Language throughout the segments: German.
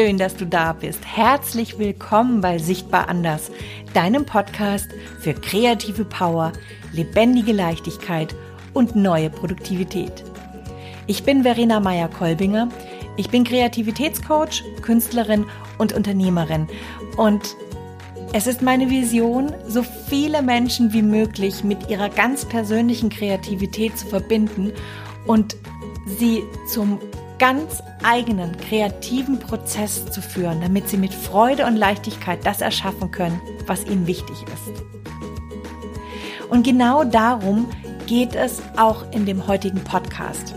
schön, dass du da bist. Herzlich willkommen bei Sichtbar Anders, deinem Podcast für kreative Power, lebendige Leichtigkeit und neue Produktivität. Ich bin Verena Meyer-Kolbinger. Ich bin Kreativitätscoach, Künstlerin und Unternehmerin. Und es ist meine Vision, so viele Menschen wie möglich mit ihrer ganz persönlichen Kreativität zu verbinden und sie zum ganz eigenen kreativen Prozess zu führen, damit sie mit Freude und Leichtigkeit das erschaffen können, was ihnen wichtig ist. Und genau darum geht es auch in dem heutigen Podcast.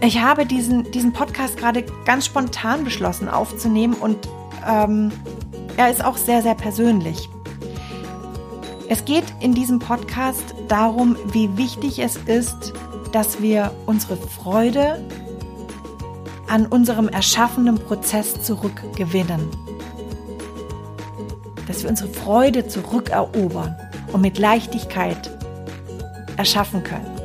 Ich habe diesen, diesen Podcast gerade ganz spontan beschlossen aufzunehmen und ähm, er ist auch sehr, sehr persönlich. Es geht in diesem Podcast darum, wie wichtig es ist, dass wir unsere Freude an unserem erschaffenden Prozess zurückgewinnen. Dass wir unsere Freude zurückerobern und mit Leichtigkeit erschaffen können.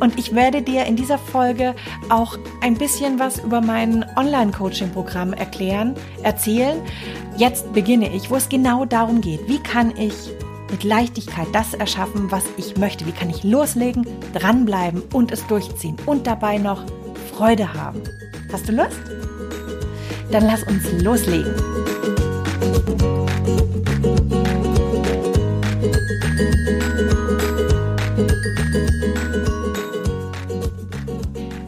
Und ich werde dir in dieser Folge auch ein bisschen was über mein Online-Coaching-Programm erklären, erzählen. Jetzt beginne ich, wo es genau darum geht. Wie kann ich mit Leichtigkeit das erschaffen, was ich möchte? Wie kann ich loslegen, dranbleiben und es durchziehen und dabei noch Freude haben. Hast du Lust? Dann lass uns loslegen.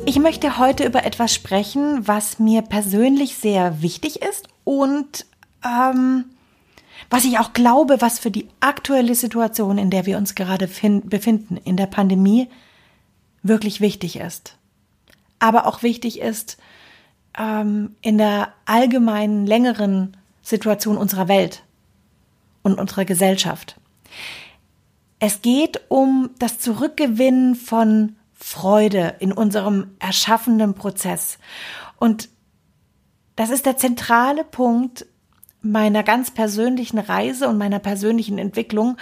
Ich möchte heute über etwas sprechen, was mir persönlich sehr wichtig ist und ähm, was ich auch glaube, was für die aktuelle Situation, in der wir uns gerade befinden, in der Pandemie, wirklich wichtig ist aber auch wichtig ist ähm, in der allgemeinen, längeren Situation unserer Welt und unserer Gesellschaft. Es geht um das Zurückgewinnen von Freude in unserem erschaffenden Prozess. Und das ist der zentrale Punkt meiner ganz persönlichen Reise und meiner persönlichen Entwicklung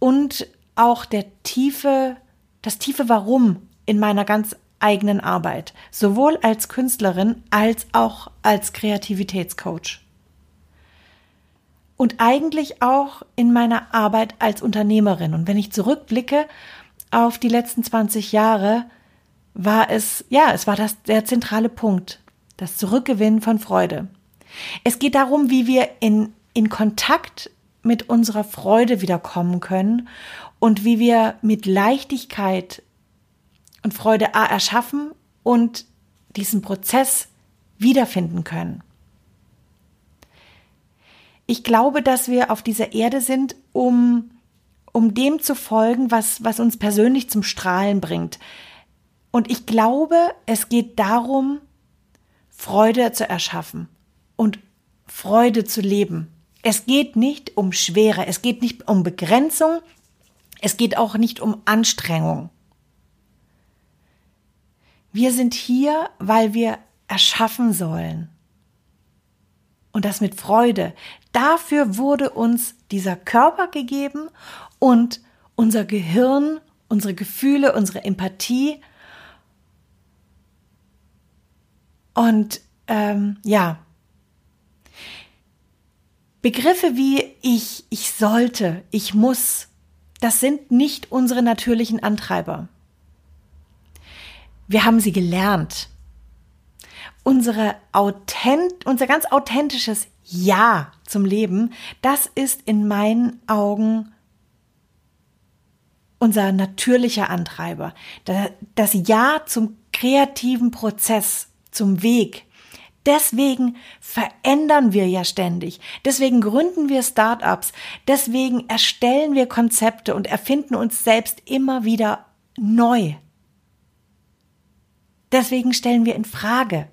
und auch der tiefe, das tiefe Warum in meiner ganz eigenen Arbeit, sowohl als Künstlerin als auch als Kreativitätscoach. Und eigentlich auch in meiner Arbeit als Unternehmerin. Und wenn ich zurückblicke auf die letzten 20 Jahre, war es, ja, es war das der zentrale Punkt, das Zurückgewinnen von Freude. Es geht darum, wie wir in, in Kontakt mit unserer Freude wiederkommen können und wie wir mit Leichtigkeit und Freude erschaffen und diesen Prozess wiederfinden können. Ich glaube, dass wir auf dieser Erde sind, um, um dem zu folgen, was, was uns persönlich zum Strahlen bringt. Und ich glaube, es geht darum, Freude zu erschaffen und Freude zu leben. Es geht nicht um Schwere, es geht nicht um Begrenzung, es geht auch nicht um Anstrengung. Wir sind hier, weil wir erschaffen sollen. Und das mit Freude. Dafür wurde uns dieser Körper gegeben und unser Gehirn, unsere Gefühle, unsere Empathie. Und ähm, ja, Begriffe wie ich, ich sollte, ich muss, das sind nicht unsere natürlichen Antreiber. Wir haben sie gelernt. Unsere authent, unser ganz authentisches Ja zum Leben, das ist in meinen Augen unser natürlicher Antreiber. Das Ja zum kreativen Prozess, zum Weg. Deswegen verändern wir ja ständig. Deswegen gründen wir Startups. Deswegen erstellen wir Konzepte und erfinden uns selbst immer wieder neu. Deswegen stellen wir in Frage.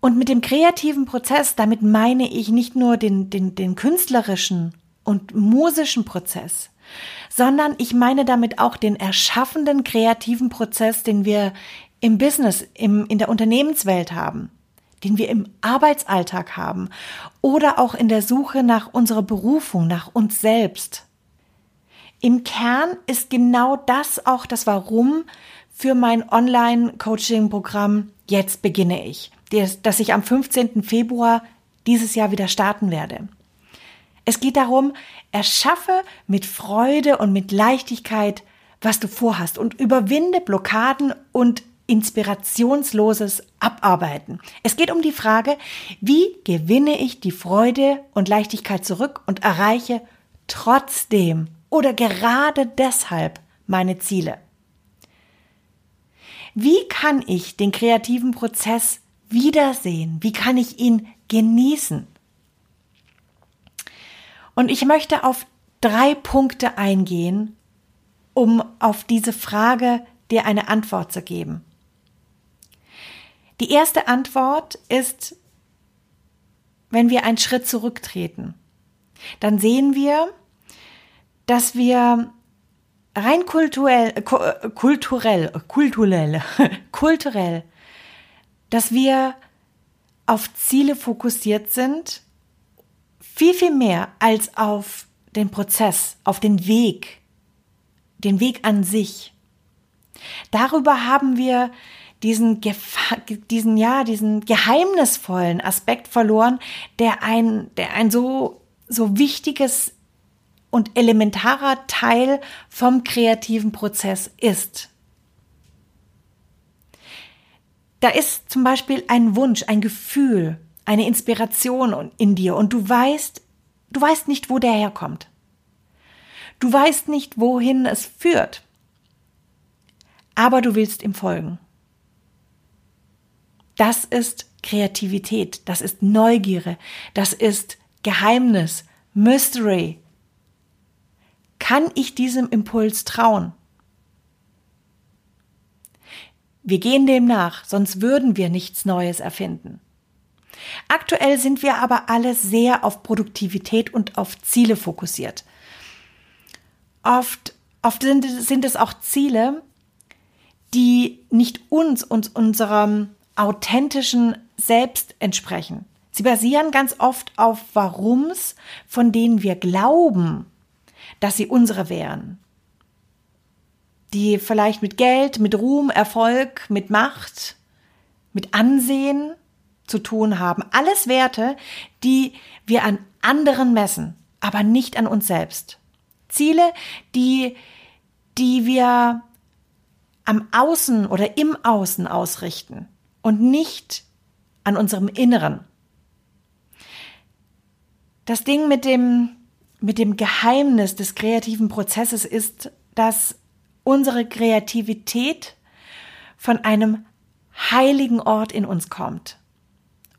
Und mit dem kreativen Prozess, damit meine ich nicht nur den, den, den künstlerischen und musischen Prozess, sondern ich meine damit auch den erschaffenden kreativen Prozess, den wir im Business, im, in der Unternehmenswelt haben, den wir im Arbeitsalltag haben oder auch in der Suche nach unserer Berufung, nach uns selbst. Im Kern ist genau das auch das Warum für mein Online-Coaching-Programm Jetzt beginne ich, das ich am 15. Februar dieses Jahr wieder starten werde. Es geht darum, erschaffe mit Freude und mit Leichtigkeit, was du vorhast und überwinde Blockaden und inspirationsloses Abarbeiten. Es geht um die Frage, wie gewinne ich die Freude und Leichtigkeit zurück und erreiche trotzdem oder gerade deshalb meine Ziele. Wie kann ich den kreativen Prozess wiedersehen? Wie kann ich ihn genießen? Und ich möchte auf drei Punkte eingehen, um auf diese Frage dir eine Antwort zu geben. Die erste Antwort ist, wenn wir einen Schritt zurücktreten, dann sehen wir, dass wir rein kulturell, kulturell, kulturell, kulturell, dass wir auf Ziele fokussiert sind, viel, viel mehr als auf den Prozess, auf den Weg, den Weg an sich. Darüber haben wir diesen, diesen, ja, diesen geheimnisvollen Aspekt verloren, der ein, der ein so, so wichtiges und elementarer Teil vom kreativen Prozess ist. Da ist zum Beispiel ein Wunsch, ein Gefühl, eine Inspiration in dir und du weißt, du weißt nicht, wo der herkommt. Du weißt nicht, wohin es führt. Aber du willst ihm folgen. Das ist Kreativität, das ist Neugierde, das ist Geheimnis, Mystery. Kann ich diesem Impuls trauen? Wir gehen dem nach, sonst würden wir nichts Neues erfinden. Aktuell sind wir aber alle sehr auf Produktivität und auf Ziele fokussiert. Oft, oft sind, sind es auch Ziele, die nicht uns und unserem authentischen Selbst entsprechen. Sie basieren ganz oft auf Warums, von denen wir glauben, dass sie unsere wären. Die vielleicht mit Geld, mit Ruhm, Erfolg, mit Macht, mit Ansehen zu tun haben. Alles Werte, die wir an anderen messen, aber nicht an uns selbst. Ziele, die, die wir am Außen oder im Außen ausrichten und nicht an unserem Inneren. Das Ding mit dem, mit dem Geheimnis des kreativen Prozesses ist, dass unsere Kreativität von einem heiligen Ort in uns kommt.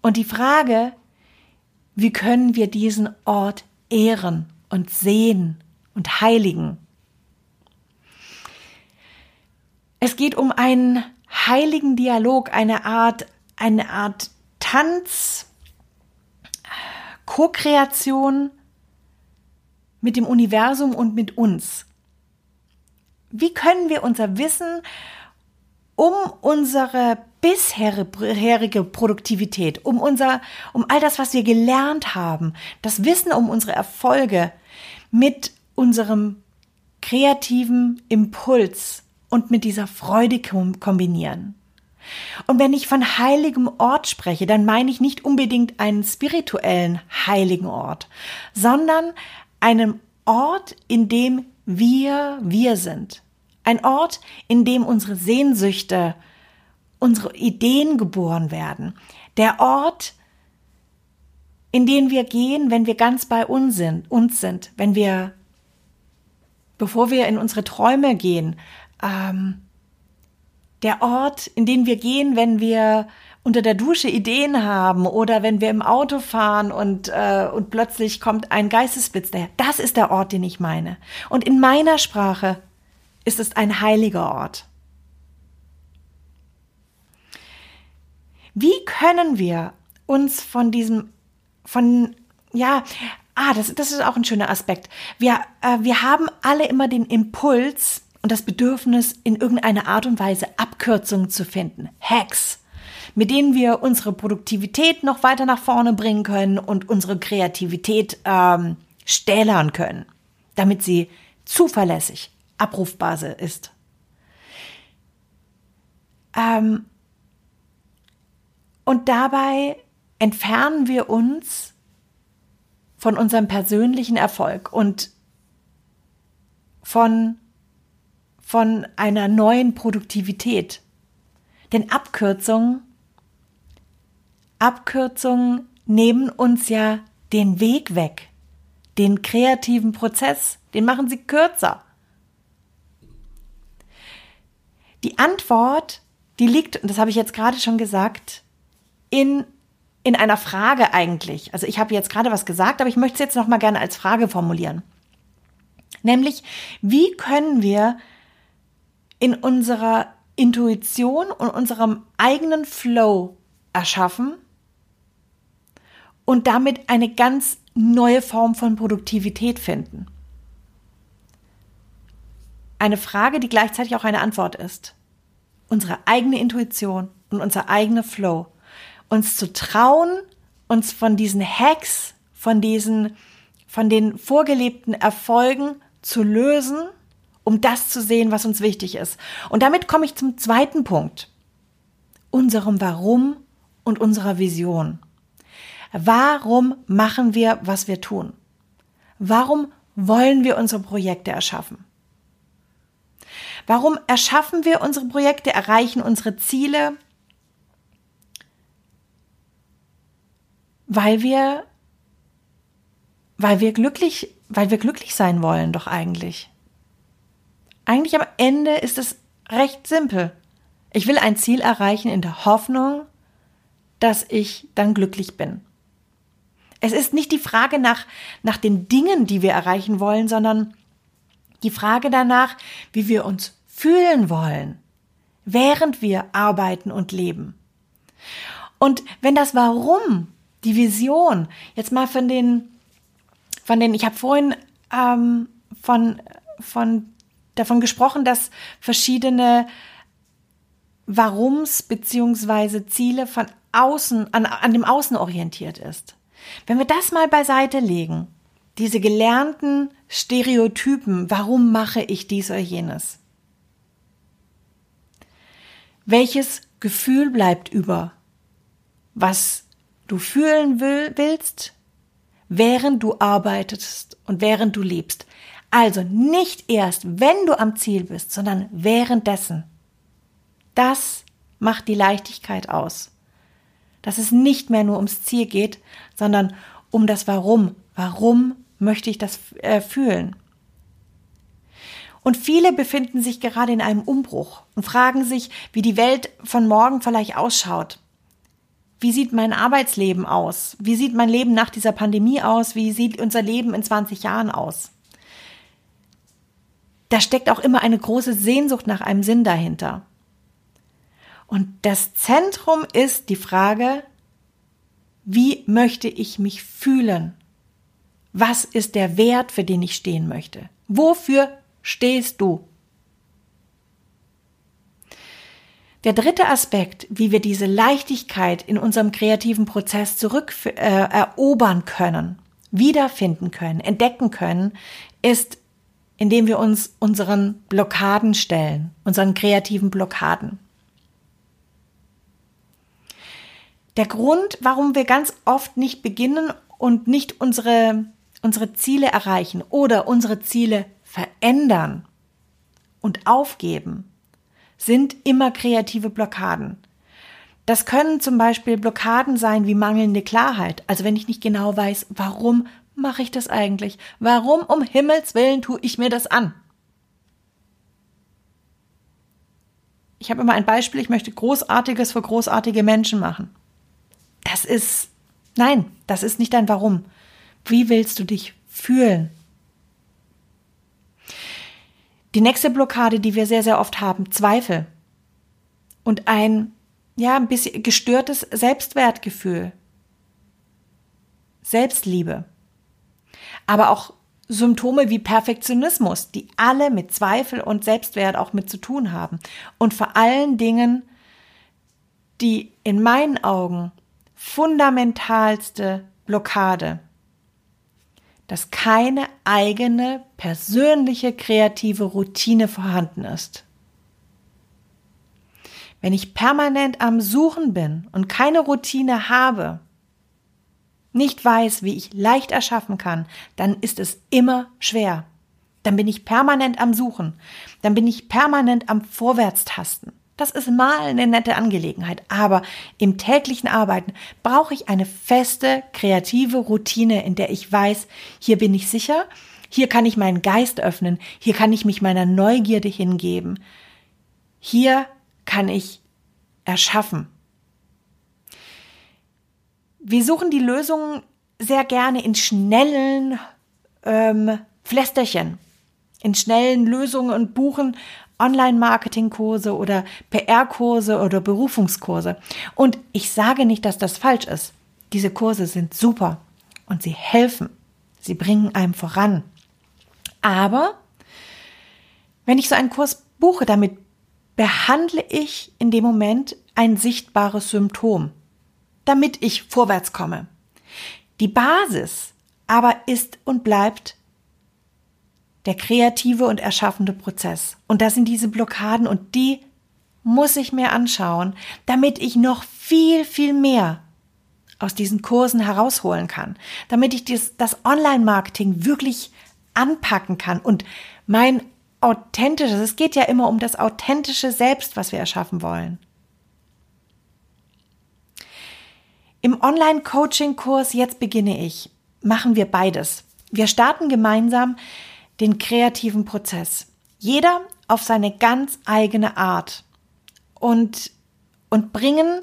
Und die Frage, wie können wir diesen Ort ehren und sehen und heiligen? Es geht um einen heiligen Dialog, eine Art, eine Art Tanz, Co-Kreation mit dem Universum und mit uns. Wie können wir unser Wissen um unsere bisherige Produktivität, um unser, um all das, was wir gelernt haben, das Wissen um unsere Erfolge mit unserem kreativen Impuls und mit dieser Freude kombinieren. Und wenn ich von heiligem Ort spreche, dann meine ich nicht unbedingt einen spirituellen heiligen Ort, sondern einen Ort, in dem wir wir sind. Ein Ort, in dem unsere Sehnsüchte, unsere Ideen geboren werden. Der Ort, in den wir gehen, wenn wir ganz bei uns sind, uns sind, wenn wir, bevor wir in unsere Träume gehen, ähm, der Ort, in den wir gehen, wenn wir unter der Dusche Ideen haben oder wenn wir im Auto fahren und, äh, und plötzlich kommt ein Geistesblitz daher. Das ist der Ort, den ich meine. Und in meiner Sprache ist es ein heiliger Ort. Wie können wir uns von diesem, von, ja, ah, das, das ist auch ein schöner Aspekt. Wir, äh, wir haben alle immer den Impuls, und das Bedürfnis, in irgendeiner Art und Weise Abkürzungen zu finden, Hacks, mit denen wir unsere Produktivität noch weiter nach vorne bringen können und unsere Kreativität ähm, stählern können, damit sie zuverlässig abrufbar ist. Ähm, und dabei entfernen wir uns von unserem persönlichen Erfolg und von, von einer neuen Produktivität. Denn Abkürzungen, Abkürzungen nehmen uns ja den Weg weg, den kreativen Prozess, den machen sie kürzer. Die Antwort, die liegt, und das habe ich jetzt gerade schon gesagt, in, in einer Frage eigentlich. Also ich habe jetzt gerade was gesagt, aber ich möchte es jetzt noch mal gerne als Frage formulieren. Nämlich, wie können wir in unserer Intuition und unserem eigenen Flow erschaffen und damit eine ganz neue Form von Produktivität finden? Eine Frage, die gleichzeitig auch eine Antwort ist. Unsere eigene Intuition und unser eigener Flow. Uns zu trauen, uns von diesen Hacks, von diesen, von den vorgelebten Erfolgen zu lösen, um das zu sehen, was uns wichtig ist. Und damit komme ich zum zweiten Punkt. Unserem Warum und unserer Vision. Warum machen wir, was wir tun? Warum wollen wir unsere Projekte erschaffen? Warum erschaffen wir unsere Projekte, erreichen unsere Ziele? Weil wir, weil wir glücklich, weil wir glücklich sein wollen, doch eigentlich. Eigentlich am Ende ist es recht simpel. Ich will ein Ziel erreichen in der Hoffnung, dass ich dann glücklich bin. Es ist nicht die Frage nach, nach den Dingen, die wir erreichen wollen, sondern die Frage danach, wie wir uns fühlen wollen, während wir arbeiten und leben. Und wenn das Warum, die Vision, jetzt mal von den, von den, ich habe vorhin ähm, von, von davon gesprochen, dass verschiedene Warums beziehungsweise Ziele von außen, an, an dem Außen orientiert ist. Wenn wir das mal beiseite legen diese gelernten Stereotypen, warum mache ich dies oder jenes? Welches Gefühl bleibt über, was du fühlen will, willst, während du arbeitest und während du lebst? Also nicht erst, wenn du am Ziel bist, sondern währenddessen. Das macht die Leichtigkeit aus. Dass es nicht mehr nur ums Ziel geht, sondern um das Warum. Warum möchte ich das äh, fühlen? Und viele befinden sich gerade in einem Umbruch und fragen sich, wie die Welt von morgen vielleicht ausschaut. Wie sieht mein Arbeitsleben aus? Wie sieht mein Leben nach dieser Pandemie aus? Wie sieht unser Leben in 20 Jahren aus? Da steckt auch immer eine große Sehnsucht nach einem Sinn dahinter. Und das Zentrum ist die Frage, wie möchte ich mich fühlen? Was ist der Wert, für den ich stehen möchte? Wofür stehst du? Der dritte Aspekt, wie wir diese Leichtigkeit in unserem kreativen Prozess zurück äh, erobern können, wiederfinden können, entdecken können, ist, indem wir uns unseren Blockaden stellen, unseren kreativen Blockaden. Der Grund, warum wir ganz oft nicht beginnen und nicht unsere unsere Ziele erreichen oder unsere Ziele verändern und aufgeben, sind immer kreative Blockaden. Das können zum Beispiel Blockaden sein wie mangelnde Klarheit. Also wenn ich nicht genau weiß, warum mache ich das eigentlich? Warum um Himmels willen tue ich mir das an? Ich habe immer ein Beispiel, ich möchte Großartiges für großartige Menschen machen. Das ist, nein, das ist nicht dein Warum. Wie willst du dich fühlen? Die nächste Blockade, die wir sehr, sehr oft haben, Zweifel und ein, ja, ein bisschen gestörtes Selbstwertgefühl, Selbstliebe, aber auch Symptome wie Perfektionismus, die alle mit Zweifel und Selbstwert auch mit zu tun haben. Und vor allen Dingen die in meinen Augen fundamentalste Blockade dass keine eigene persönliche kreative Routine vorhanden ist. Wenn ich permanent am Suchen bin und keine Routine habe, nicht weiß, wie ich leicht erschaffen kann, dann ist es immer schwer. Dann bin ich permanent am Suchen. Dann bin ich permanent am Vorwärtstasten. Das ist mal eine nette Angelegenheit, aber im täglichen Arbeiten brauche ich eine feste, kreative Routine, in der ich weiß, hier bin ich sicher, hier kann ich meinen Geist öffnen, hier kann ich mich meiner Neugierde hingeben, hier kann ich erschaffen. Wir suchen die Lösungen sehr gerne in schnellen ähm, Flästerchen, in schnellen Lösungen und buchen Online-Marketing-Kurse oder PR-Kurse oder Berufungskurse. Und ich sage nicht, dass das falsch ist. Diese Kurse sind super und sie helfen. Sie bringen einem voran. Aber wenn ich so einen Kurs buche, damit behandle ich in dem Moment ein sichtbares Symptom, damit ich vorwärts komme. Die Basis aber ist und bleibt der kreative und erschaffende Prozess. Und das sind diese Blockaden und die muss ich mir anschauen, damit ich noch viel, viel mehr aus diesen Kursen herausholen kann, damit ich das, das Online-Marketing wirklich anpacken kann und mein authentisches, es geht ja immer um das authentische Selbst, was wir erschaffen wollen. Im Online-Coaching-Kurs Jetzt beginne ich machen wir beides. Wir starten gemeinsam den kreativen Prozess. Jeder auf seine ganz eigene Art und, und bringen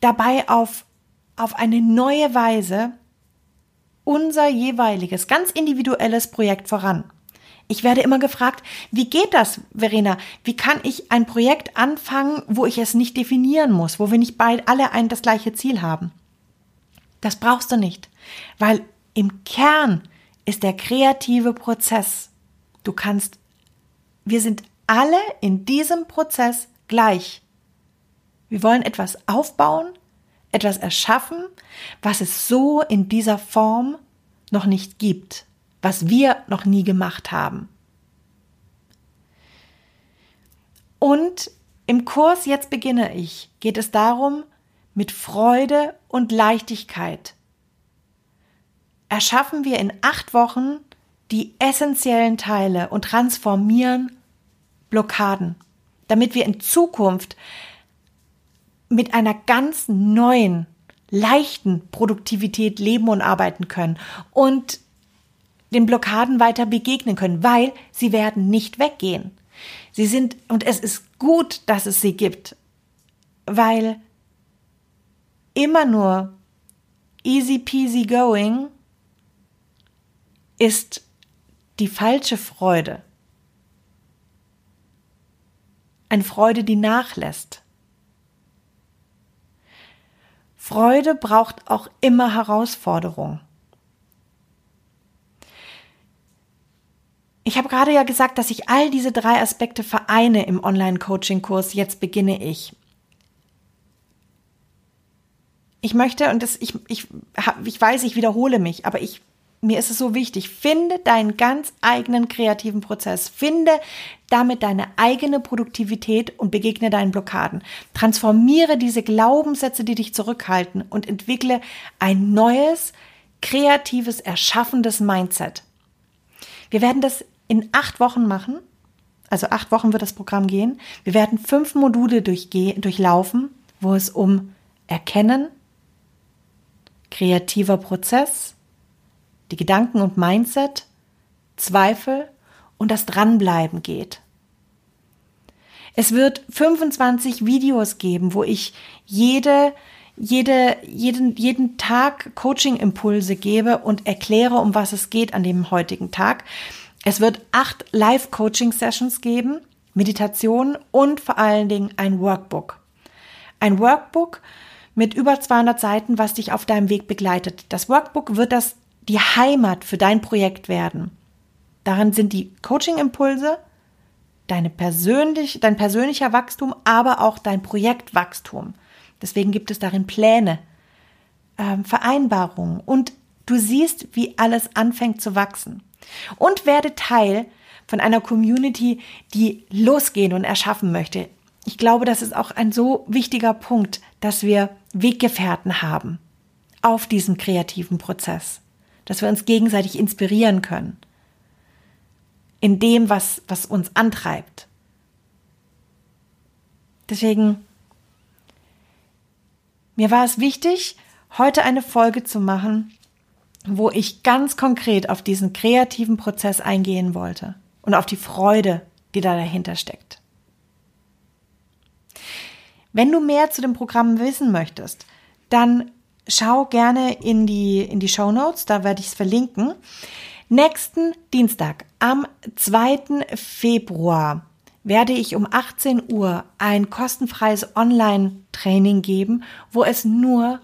dabei auf, auf eine neue Weise unser jeweiliges, ganz individuelles Projekt voran. Ich werde immer gefragt, wie geht das, Verena? Wie kann ich ein Projekt anfangen, wo ich es nicht definieren muss, wo wir nicht beide alle ein das gleiche Ziel haben? Das brauchst du nicht, weil im Kern ist der kreative Prozess. Du kannst, wir sind alle in diesem Prozess gleich. Wir wollen etwas aufbauen, etwas erschaffen, was es so in dieser Form noch nicht gibt, was wir noch nie gemacht haben. Und im Kurs Jetzt beginne ich geht es darum, mit Freude und Leichtigkeit erschaffen wir in acht Wochen die essentiellen Teile und transformieren Blockaden, damit wir in Zukunft mit einer ganz neuen, leichten Produktivität leben und arbeiten können und den Blockaden weiter begegnen können, weil sie werden nicht weggehen. Sie sind, und es ist gut, dass es sie gibt, weil immer nur easy peasy going ist die falsche Freude. Eine Freude, die nachlässt. Freude braucht auch immer Herausforderung. Ich habe gerade ja gesagt, dass ich all diese drei Aspekte vereine im Online-Coaching-Kurs. Jetzt beginne ich. Ich möchte, und das, ich, ich, ich weiß, ich wiederhole mich, aber ich mir ist es so wichtig, finde deinen ganz eigenen kreativen Prozess, finde damit deine eigene Produktivität und begegne deinen Blockaden. Transformiere diese Glaubenssätze, die dich zurückhalten und entwickle ein neues, kreatives, erschaffendes Mindset. Wir werden das in acht Wochen machen. Also acht Wochen wird das Programm gehen. Wir werden fünf Module durchlaufen, wo es um Erkennen, kreativer Prozess, die Gedanken und Mindset, Zweifel und das Dranbleiben geht. Es wird 25 Videos geben, wo ich jede, jede, jeden, jeden Tag Coaching-Impulse gebe und erkläre, um was es geht an dem heutigen Tag. Es wird acht Live-Coaching-Sessions geben, Meditation und vor allen Dingen ein Workbook. Ein Workbook mit über 200 Seiten, was dich auf deinem Weg begleitet. Das Workbook wird das die Heimat für dein Projekt werden. Darin sind die Coaching-Impulse, deine persönlich, dein persönlicher Wachstum, aber auch dein Projektwachstum. Deswegen gibt es darin Pläne, äh, Vereinbarungen und du siehst, wie alles anfängt zu wachsen. Und werde Teil von einer Community, die losgehen und erschaffen möchte. ich glaube, das ist auch ein so wichtiger Punkt, dass wir Weggefährten haben auf diesem kreativen Prozess, dass wir uns gegenseitig inspirieren können in dem, was, was uns antreibt. Deswegen, mir war es wichtig, heute eine Folge zu machen, wo ich ganz konkret auf diesen kreativen Prozess eingehen wollte und auf die Freude, die da dahinter steckt. Wenn du mehr zu dem Programm wissen möchtest, dann schau gerne in die, in die Show Notes, da werde ich es verlinken. Nächsten Dienstag, am 2. Februar, werde ich um 18 Uhr ein kostenfreies Online-Training geben, wo es nur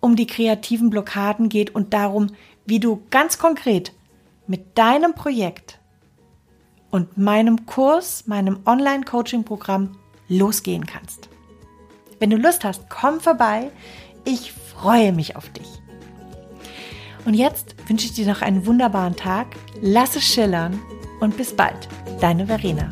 um die kreativen Blockaden geht und darum, wie du ganz konkret mit deinem Projekt und meinem Kurs, meinem Online-Coaching-Programm losgehen kannst. Wenn du Lust hast, komm vorbei. Ich freue mich auf dich. Und jetzt wünsche ich dir noch einen wunderbaren Tag. Lass es schillern und bis bald. Deine Verena.